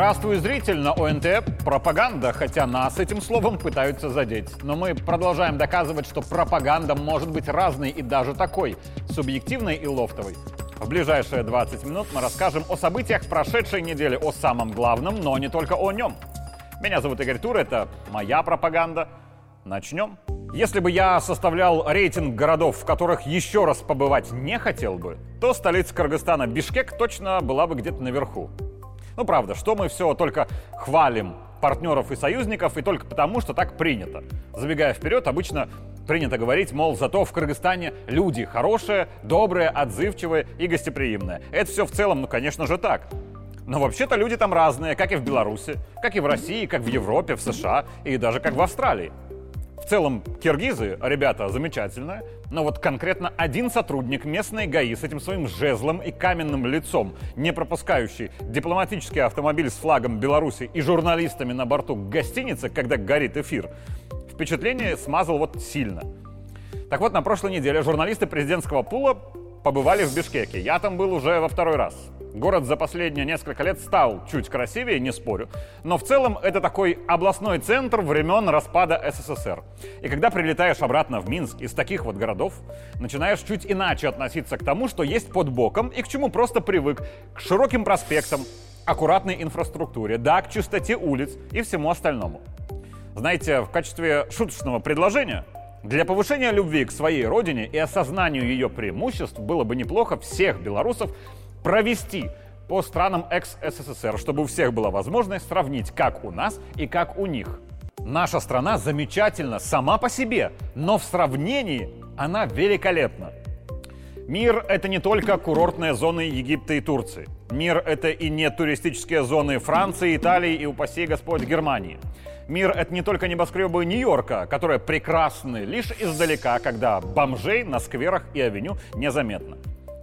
Здравствуй, зритель! На ОНТ пропаганда, хотя нас этим словом пытаются задеть. Но мы продолжаем доказывать, что пропаганда может быть разной и даже такой, субъективной и лофтовой. В ближайшие 20 минут мы расскажем о событиях прошедшей недели, о самом главном, но не только о нем. Меня зовут Игорь Тур, это моя пропаганда. Начнем. Если бы я составлял рейтинг городов, в которых еще раз побывать не хотел бы, то столица Кыргызстана Бишкек точно была бы где-то наверху. Ну правда, что мы все только хвалим партнеров и союзников, и только потому, что так принято. Забегая вперед, обычно принято говорить, мол, зато в Кыргызстане люди хорошие, добрые, отзывчивые и гостеприимные. Это все в целом, ну, конечно же, так. Но вообще-то люди там разные, как и в Беларуси, как и в России, как в Европе, в США и даже как в Австралии. В целом, киргизы, ребята, замечательные, но вот конкретно один сотрудник местной ГАИ с этим своим жезлом и каменным лицом, не пропускающий дипломатический автомобиль с флагом Беларуси и журналистами на борту гостиницы, когда горит эфир, впечатление смазал вот сильно. Так вот, на прошлой неделе журналисты президентского пула побывали в Бишкеке. Я там был уже во второй раз. Город за последние несколько лет стал чуть красивее, не спорю, но в целом это такой областной центр времен распада СССР. И когда прилетаешь обратно в Минск из таких вот городов, начинаешь чуть иначе относиться к тому, что есть под боком и к чему просто привык, к широким проспектам, аккуратной инфраструктуре, да, к чистоте улиц и всему остальному. Знаете, в качестве шуточного предложения для повышения любви к своей родине и осознанию ее преимуществ было бы неплохо всех белорусов провести по странам экс-СССР, чтобы у всех была возможность сравнить, как у нас и как у них. Наша страна замечательна сама по себе, но в сравнении она великолепна. Мир — это не только курортные зоны Египта и Турции. Мир — это и не туристические зоны Франции, Италии и, упаси Господь, Германии. Мир — это не только небоскребы Нью-Йорка, которые прекрасны лишь издалека, когда бомжей на скверах и авеню незаметно.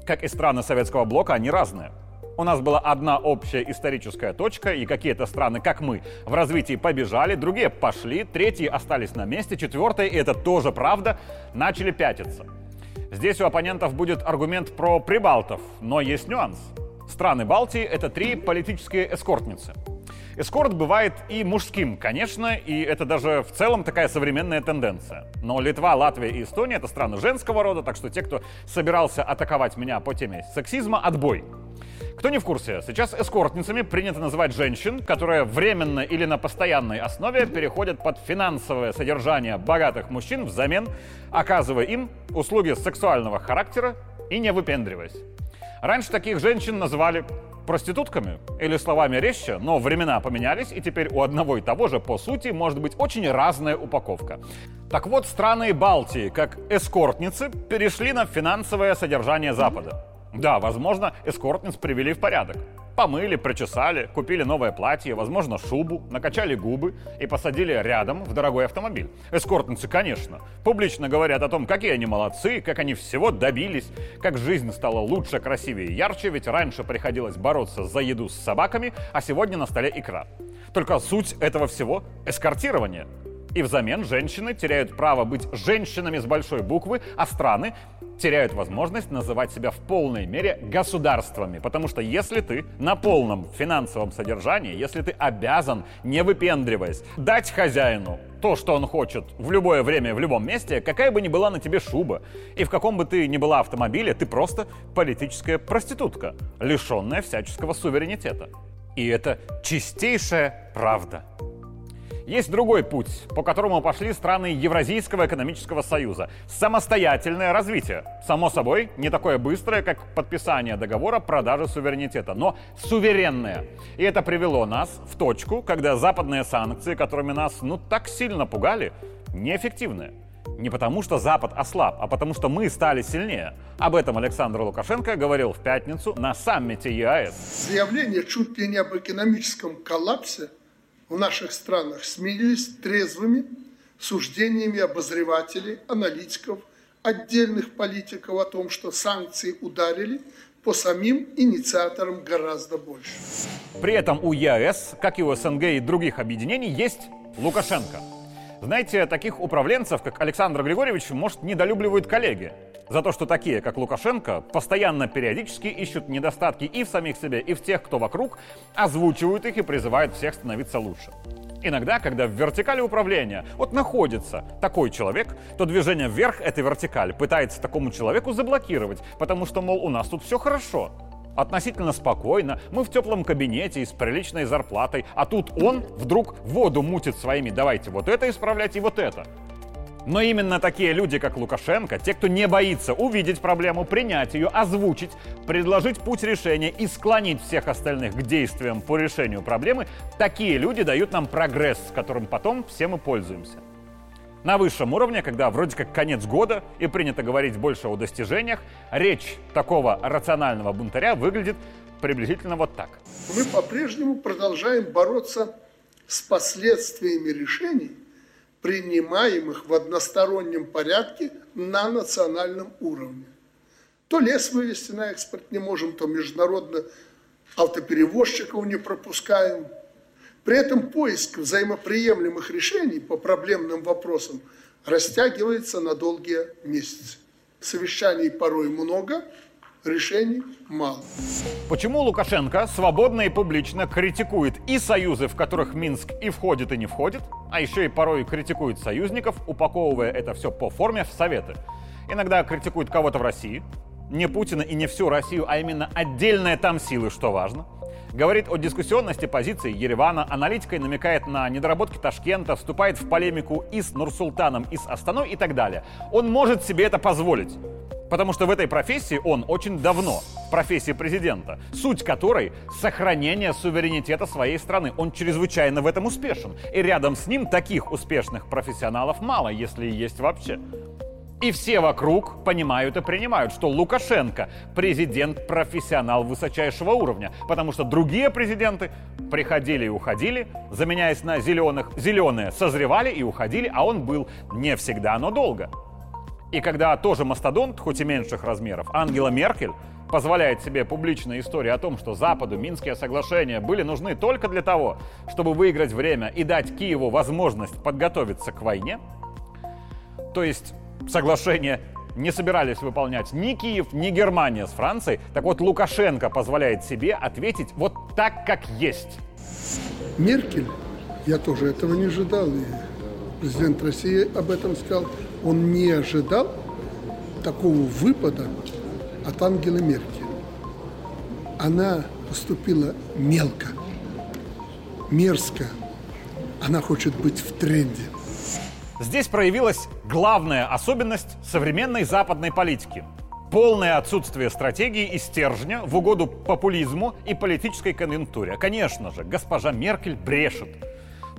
Как и страны советского блока, они разные. У нас была одна общая историческая точка, и какие-то страны, как мы, в развитии побежали, другие пошли, третьи остались на месте, четвертые, и это тоже правда, начали пятиться. Здесь у оппонентов будет аргумент про прибалтов, но есть нюанс. Страны Балтии — это три политические эскортницы — Эскорт бывает и мужским, конечно, и это даже в целом такая современная тенденция. Но Литва, Латвия и Эстония — это страны женского рода, так что те, кто собирался атаковать меня по теме сексизма, отбой. Кто не в курсе, сейчас эскортницами принято называть женщин, которые временно или на постоянной основе переходят под финансовое содержание богатых мужчин взамен, оказывая им услуги сексуального характера и не выпендриваясь. Раньше таких женщин называли проститутками или словами резче, но времена поменялись, и теперь у одного и того же, по сути, может быть очень разная упаковка. Так вот, страны Балтии, как эскортницы, перешли на финансовое содержание Запада. Да, возможно, эскортниц привели в порядок. Помыли, причесали, купили новое платье, возможно, шубу, накачали губы и посадили рядом в дорогой автомобиль. Эскортницы, конечно, публично говорят о том, какие они молодцы, как они всего добились, как жизнь стала лучше, красивее и ярче, ведь раньше приходилось бороться за еду с собаками, а сегодня на столе икра. Только суть этого всего – эскортирование. И взамен женщины теряют право быть женщинами с большой буквы, а страны теряют возможность называть себя в полной мере государствами. Потому что если ты на полном финансовом содержании, если ты обязан, не выпендриваясь, дать хозяину то, что он хочет в любое время, в любом месте, какая бы ни была на тебе шуба, и в каком бы ты ни была автомобиле, ты просто политическая проститутка, лишенная всяческого суверенитета. И это чистейшая правда. Есть другой путь, по которому пошли страны Евразийского экономического союза. Самостоятельное развитие. Само собой, не такое быстрое, как подписание договора продажи суверенитета, но суверенное. И это привело нас в точку, когда западные санкции, которыми нас ну так сильно пугали, неэффективны. Не потому, что Запад ослаб, а потому, что мы стали сильнее. Об этом Александр Лукашенко говорил в пятницу на саммите ЕАЭС. Заявление чуть ли не об экономическом коллапсе в наших странах сменились трезвыми суждениями обозревателей, аналитиков, отдельных политиков о том, что санкции ударили по самим инициаторам гораздо больше. При этом у ЕАЭС, как и у СНГ и других объединений, есть Лукашенко. Знаете, таких управленцев, как Александр Григорьевич, может, недолюбливают коллеги. За то, что такие, как Лукашенко, постоянно периодически ищут недостатки и в самих себе, и в тех, кто вокруг, озвучивают их и призывают всех становиться лучше. Иногда, когда в вертикали управления вот находится такой человек, то движение вверх этой вертикали пытается такому человеку заблокировать, потому что, мол, у нас тут все хорошо. Относительно спокойно, мы в теплом кабинете и с приличной зарплатой, а тут он вдруг воду мутит своими «давайте вот это исправлять и вот это». Но именно такие люди, как Лукашенко, те, кто не боится увидеть проблему, принять ее, озвучить, предложить путь решения и склонить всех остальных к действиям по решению проблемы, такие люди дают нам прогресс, с которым потом все мы пользуемся. На высшем уровне, когда вроде как конец года и принято говорить больше о достижениях, речь такого рационального бунтаря выглядит приблизительно вот так. Мы по-прежнему продолжаем бороться с последствиями решений, принимаемых в одностороннем порядке на национальном уровне. То лес вывести на экспорт не можем, то международно автоперевозчиков не пропускаем. При этом поиск взаимоприемлемых решений по проблемным вопросам растягивается на долгие месяцы. Совещаний порой много, решений мало. Почему Лукашенко свободно и публично критикует и союзы, в которых Минск и входит, и не входит, а еще и порой критикует союзников, упаковывая это все по форме в советы. Иногда критикует кого-то в России, не Путина и не всю Россию, а именно отдельные там силы, что важно. Говорит о дискуссионности позиции Еревана, аналитикой намекает на недоработки Ташкента, вступает в полемику и с Нурсултаном, и с Астаной и так далее. Он может себе это позволить. Потому что в этой профессии он очень давно, в профессии президента, суть которой — сохранение суверенитета своей страны. Он чрезвычайно в этом успешен. И рядом с ним таких успешных профессионалов мало, если есть вообще. И все вокруг понимают и принимают, что Лукашенко президент-профессионал высочайшего уровня, потому что другие президенты приходили и уходили, заменяясь на зеленых. Зеленые созревали и уходили, а он был не всегда, но долго. И когда тоже мастодонт, хоть и меньших размеров, Ангела Меркель позволяет себе публичная история о том, что Западу Минские соглашения были нужны только для того, чтобы выиграть время и дать Киеву возможность подготовиться к войне, то есть соглашения не собирались выполнять ни Киев, ни Германия с Францией, так вот Лукашенко позволяет себе ответить вот так, как есть. Меркель, я тоже этого не ожидал, и президент России об этом сказал, он не ожидал такого выпада от Ангелы Меркель. Она поступила мелко, мерзко. Она хочет быть в тренде. Здесь проявилась главная особенность современной западной политики. Полное отсутствие стратегии и стержня в угоду популизму и политической конъюнктуре. Конечно же, госпожа Меркель брешет.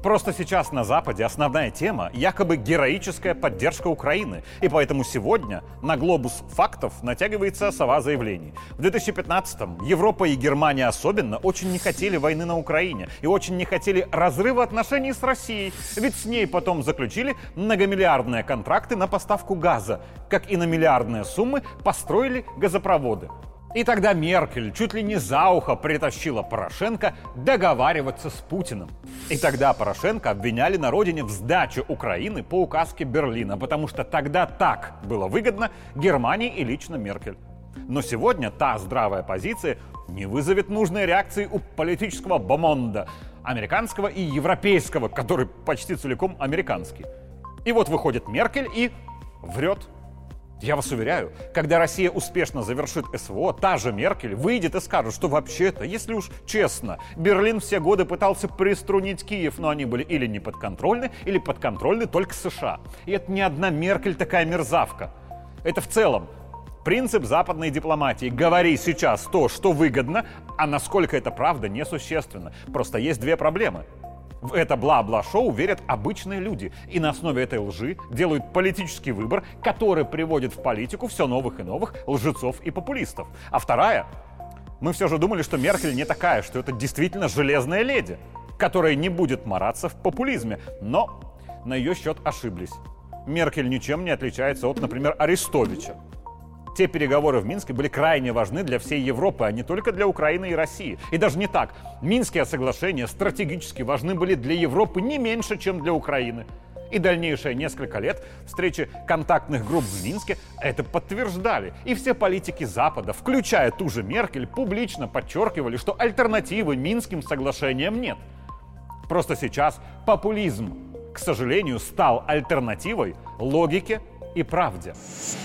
Просто сейчас на Западе основная тема – якобы героическая поддержка Украины. И поэтому сегодня на глобус фактов натягивается сова заявлений. В 2015-м Европа и Германия особенно очень не хотели войны на Украине и очень не хотели разрыва отношений с Россией. Ведь с ней потом заключили многомиллиардные контракты на поставку газа, как и на миллиардные суммы построили газопроводы. И тогда Меркель чуть ли не за ухо притащила Порошенко договариваться с Путиным. И тогда Порошенко обвиняли на родине в сдаче Украины по указке Берлина, потому что тогда так было выгодно Германии и лично Меркель. Но сегодня та здравая позиция не вызовет нужной реакции у политического бомонда, американского и европейского, который почти целиком американский. И вот выходит Меркель и врет я вас уверяю, когда Россия успешно завершит СВО, та же Меркель выйдет и скажет, что вообще-то, если уж честно, Берлин все годы пытался приструнить Киев, но они были или не подконтрольны, или подконтрольны только США. И это не одна Меркель такая мерзавка. Это в целом принцип западной дипломатии. Говори сейчас то, что выгодно, а насколько это правда, несущественно. Просто есть две проблемы. В это бла-бла-шоу верят обычные люди. И на основе этой лжи делают политический выбор, который приводит в политику все новых и новых лжецов и популистов. А вторая, мы все же думали, что Меркель не такая, что это действительно железная леди, которая не будет мараться в популизме. Но на ее счет ошиблись. Меркель ничем не отличается от, например, Арестовича. Те переговоры в Минске были крайне важны для всей Европы, а не только для Украины и России. И даже не так. Минские соглашения стратегически важны были для Европы не меньше, чем для Украины. И дальнейшие несколько лет встречи контактных групп в Минске это подтверждали. И все политики Запада, включая ту же Меркель, публично подчеркивали, что альтернативы Минским соглашениям нет. Просто сейчас популизм, к сожалению, стал альтернативой логике и правде.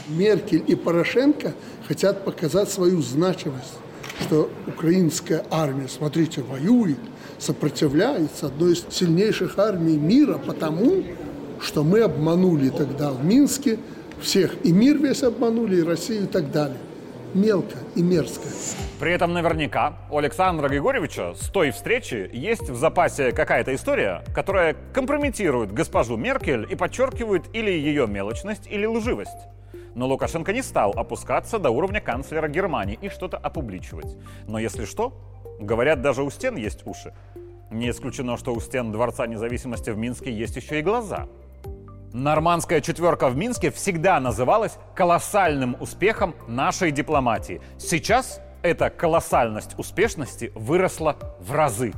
Меркель и Порошенко хотят показать свою значимость, что украинская армия, смотрите, воюет, сопротивляется одной из сильнейших армий мира, потому что мы обманули тогда в Минске всех, и мир весь обманули, и Россию и так далее. Мелко и мерзко. При этом наверняка у Александра Григорьевича с той встречи есть в запасе какая-то история, которая компрометирует госпожу Меркель и подчеркивает или ее мелочность, или лживость. Но Лукашенко не стал опускаться до уровня канцлера Германии и что-то опубличивать. Но если что, говорят, даже у стен есть уши. Не исключено, что у стен Дворца независимости в Минске есть еще и глаза. Нормандская четверка в Минске всегда называлась колоссальным успехом нашей дипломатии. Сейчас эта колоссальность успешности выросла в разы.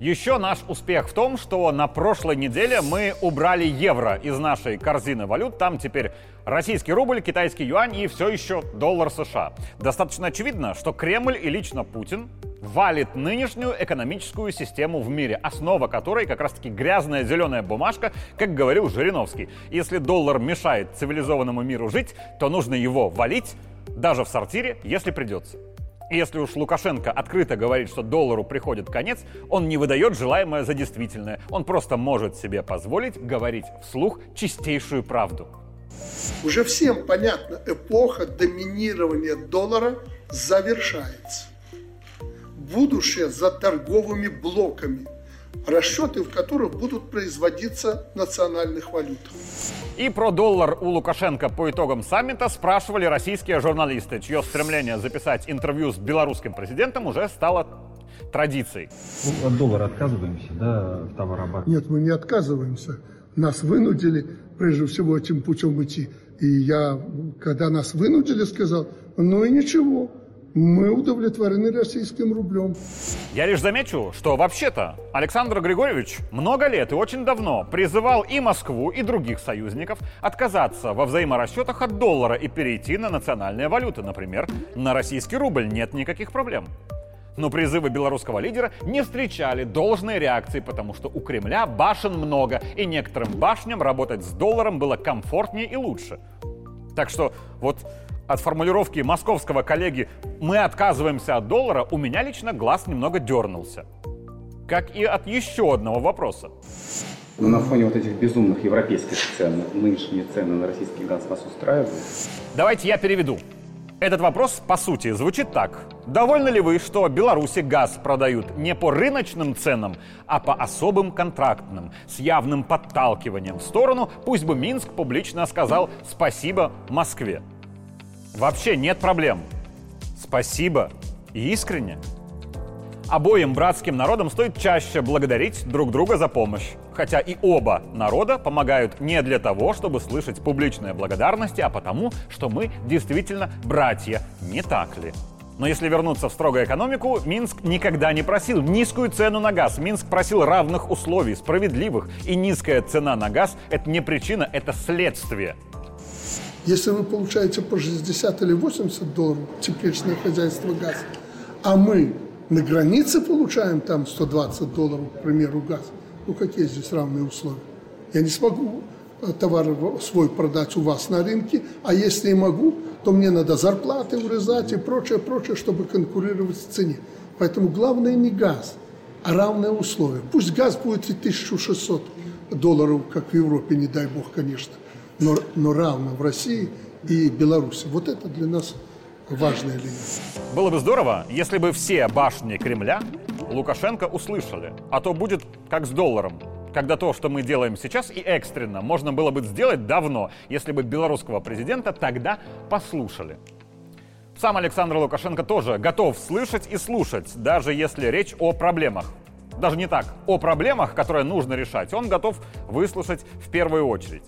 Еще наш успех в том, что на прошлой неделе мы убрали евро из нашей корзины валют. Там теперь российский рубль, китайский юань и все еще доллар США. Достаточно очевидно, что Кремль и лично Путин валит нынешнюю экономическую систему в мире, основа которой как раз-таки грязная зеленая бумажка, как говорил Жириновский. Если доллар мешает цивилизованному миру жить, то нужно его валить даже в сортире, если придется. Если уж Лукашенко открыто говорит, что доллару приходит конец, он не выдает желаемое за действительное. Он просто может себе позволить говорить вслух чистейшую правду. Уже всем понятно, эпоха доминирования доллара завершается будущее за торговыми блоками, расчеты в которых будут производиться национальных валют. И про доллар у Лукашенко по итогам саммита спрашивали российские журналисты, чье стремление записать интервью с белорусским президентом уже стало традицией. Ну, от доллара отказываемся, да, в товарооборот? Нет, мы не отказываемся. Нас вынудили, прежде всего, этим путем идти. И я, когда нас вынудили, сказал, ну и ничего, мы удовлетворены российским рублем. Я лишь замечу, что вообще-то Александр Григорьевич много лет и очень давно призывал и Москву, и других союзников отказаться во взаиморасчетах от доллара и перейти на национальные валюты. Например, на российский рубль нет никаких проблем. Но призывы белорусского лидера не встречали должной реакции, потому что у Кремля башен много, и некоторым башням работать с долларом было комфортнее и лучше. Так что вот от формулировки московского коллеги «мы отказываемся от доллара» у меня лично глаз немного дернулся. Как и от еще одного вопроса. Но на фоне вот этих безумных европейских цен, нынешние цены на российский газ вас устраивают? Давайте я переведу. Этот вопрос, по сути, звучит так. Довольны ли вы, что Беларуси газ продают не по рыночным ценам, а по особым контрактным, с явным подталкиванием в сторону, пусть бы Минск публично сказал «спасибо Москве». Вообще нет проблем. Спасибо и искренне. Обоим братским народам стоит чаще благодарить друг друга за помощь. Хотя и оба народа помогают не для того, чтобы слышать публичные благодарности, а потому, что мы действительно братья, не так ли? Но если вернуться в строгую экономику, Минск никогда не просил низкую цену на газ. Минск просил равных условий, справедливых. И низкая цена на газ – это не причина, это следствие. Если вы получаете по 60 или 80 долларов тепличное хозяйство газ, а мы на границе получаем там 120 долларов, к примеру, газ, ну какие здесь равные условия? Я не смогу э, товар свой продать у вас на рынке, а если и могу, то мне надо зарплаты урезать и прочее, прочее, чтобы конкурировать в цене. Поэтому главное не газ, а равные условия. Пусть газ будет и 1600 долларов, как в Европе, не дай бог, конечно – но, но равно в России и Беларуси. Вот это для нас важная линия. Было бы здорово, если бы все башни Кремля Лукашенко услышали, а то будет как с долларом. Когда то, что мы делаем сейчас и экстренно, можно было бы сделать давно, если бы белорусского президента тогда послушали. Сам Александр Лукашенко тоже готов слышать и слушать, даже если речь о проблемах. Даже не так, о проблемах, которые нужно решать, он готов выслушать в первую очередь.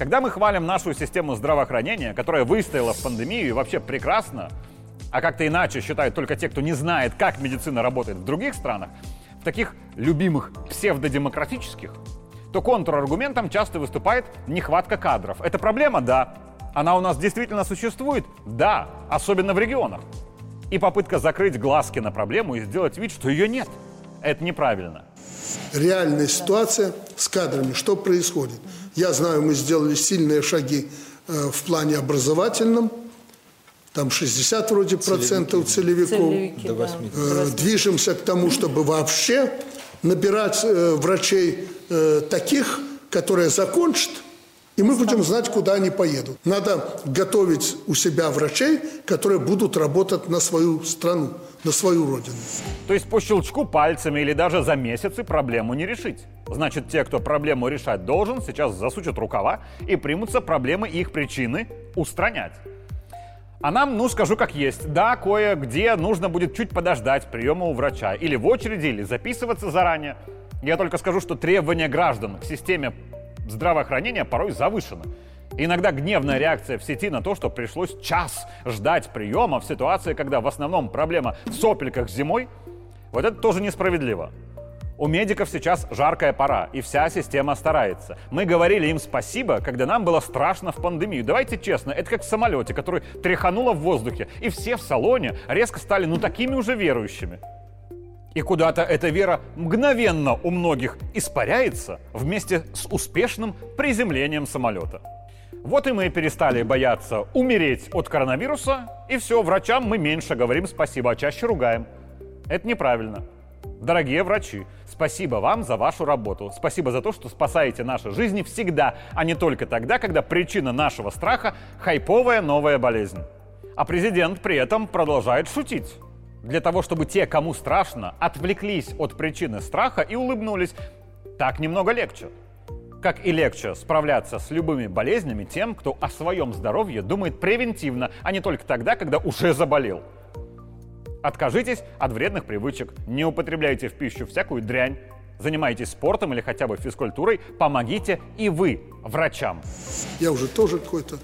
Когда мы хвалим нашу систему здравоохранения, которая выстояла в пандемию и вообще прекрасно, а как-то иначе считают только те, кто не знает, как медицина работает в других странах, в таких любимых псевдодемократических, то контраргументом часто выступает нехватка кадров. Это проблема? Да. Она у нас действительно существует? Да, особенно в регионах. И попытка закрыть глазки на проблему и сделать вид, что ее нет. Это неправильно. Реальная ситуация с кадрами. Что происходит? Я знаю, мы сделали сильные шаги э, в плане образовательном. Там 60 вроде процентов целевиков. Целевики, да. Э, Движемся к тому, чтобы вообще набирать э, врачей таких, которые закончат, и мы будем знать, куда они поедут. Надо готовить у себя врачей, которые будут работать на свою страну, на свою родину. То есть по щелчку пальцами или даже за месяцы проблему не решить. Значит, те, кто проблему решать должен, сейчас засучат рукава и примутся проблемы и их причины устранять. А нам, ну, скажу как есть. Да, кое-где нужно будет чуть подождать приема у врача. Или в очереди, или записываться заранее. Я только скажу, что требования граждан к системе здравоохранения порой завышены. Иногда гневная реакция в сети на то, что пришлось час ждать приема в ситуации, когда в основном проблема в сопельках зимой, вот это тоже несправедливо. У медиков сейчас жаркая пора, и вся система старается. Мы говорили им спасибо, когда нам было страшно в пандемию. Давайте честно, это как в самолете, который тряхануло в воздухе, и все в салоне резко стали ну такими уже верующими. И куда-то эта вера мгновенно у многих испаряется вместе с успешным приземлением самолета. Вот и мы перестали бояться умереть от коронавируса, и все, врачам мы меньше говорим спасибо, а чаще ругаем. Это неправильно. Дорогие врачи, спасибо вам за вашу работу. Спасибо за то, что спасаете наши жизни всегда, а не только тогда, когда причина нашего страха – хайповая новая болезнь. А президент при этом продолжает шутить. Для того, чтобы те, кому страшно, отвлеклись от причины страха и улыбнулись. Так немного легче. Как и легче справляться с любыми болезнями тем, кто о своем здоровье думает превентивно, а не только тогда, когда уже заболел. Откажитесь от вредных привычек, не употребляйте в пищу всякую дрянь, занимайтесь спортом или хотя бы физкультурой, помогите и вы врачам. Я уже тоже какое-то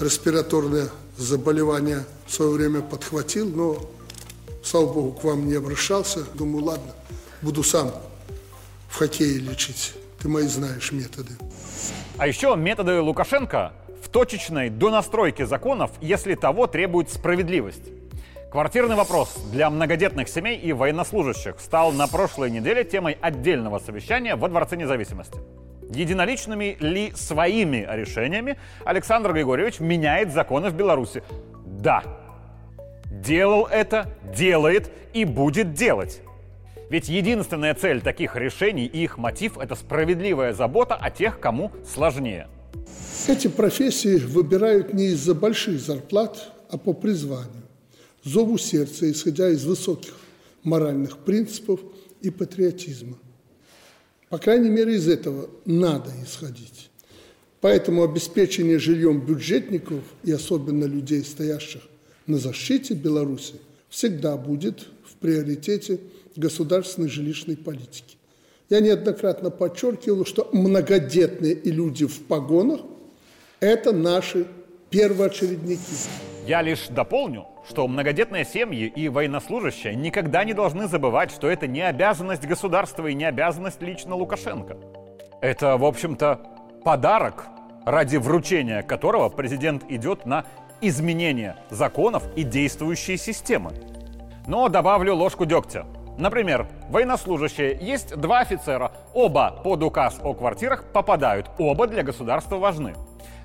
респираторное заболевание в свое время подхватил, но, слава богу, к вам не обращался. Думаю, ладно, буду сам в хоккее лечить. Ты мои знаешь методы. А еще методы Лукашенко в точечной донастройке законов, если того требует справедливость. Квартирный вопрос для многодетных семей и военнослужащих стал на прошлой неделе темой отдельного совещания во Дворце независимости. Единоличными ли своими решениями Александр Григорьевич меняет законы в Беларуси? Да. Делал это, делает и будет делать. Ведь единственная цель таких решений и их мотив – это справедливая забота о тех, кому сложнее. Эти профессии выбирают не из-за больших зарплат, а по призванию зову сердца, исходя из высоких моральных принципов и патриотизма. По крайней мере, из этого надо исходить. Поэтому обеспечение жильем бюджетников и особенно людей, стоящих на защите Беларуси, всегда будет в приоритете государственной жилищной политики. Я неоднократно подчеркивал, что многодетные и люди в погонах – это наши первоочередники. Я лишь дополню, что многодетные семьи и военнослужащие никогда не должны забывать, что это не обязанность государства и не обязанность лично Лукашенко. Это, в общем-то, подарок, ради вручения которого президент идет на изменение законов и действующей системы. Но добавлю ложку дегтя. Например, военнослужащие, есть два офицера, оба под указ о квартирах попадают, оба для государства важны.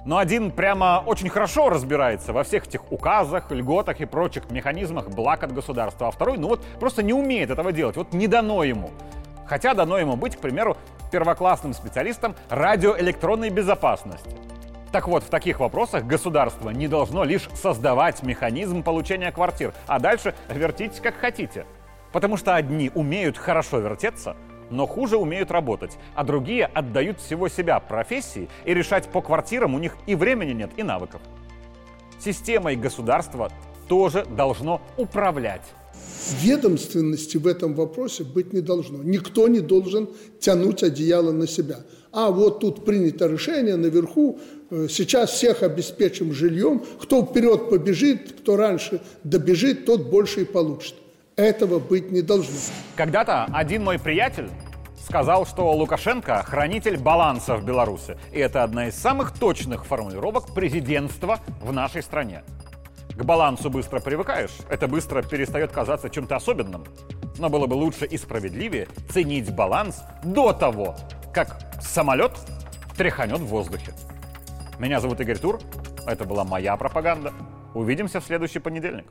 Но один прямо очень хорошо разбирается во всех этих указах, льготах и прочих механизмах благ от государства, а второй, ну вот, просто не умеет этого делать, вот не дано ему. Хотя дано ему быть, к примеру, первоклассным специалистом радиоэлектронной безопасности. Так вот, в таких вопросах государство не должно лишь создавать механизм получения квартир, а дальше вертите как хотите. Потому что одни умеют хорошо вертеться, но хуже умеют работать, а другие отдают всего себя профессии, и решать по квартирам у них и времени нет, и навыков. Системой государства тоже должно управлять. Ведомственности в этом вопросе быть не должно. Никто не должен тянуть одеяло на себя. А вот тут принято решение наверху, сейчас всех обеспечим жильем, кто вперед побежит, кто раньше добежит, тот больше и получит. Этого быть не должно. Когда-то один мой приятель сказал, что Лукашенко – хранитель баланса в Беларуси. И это одна из самых точных формулировок президентства в нашей стране. К балансу быстро привыкаешь, это быстро перестает казаться чем-то особенным. Но было бы лучше и справедливее ценить баланс до того, как самолет тряханет в воздухе. Меня зовут Игорь Тур, это была моя пропаганда. Увидимся в следующий понедельник.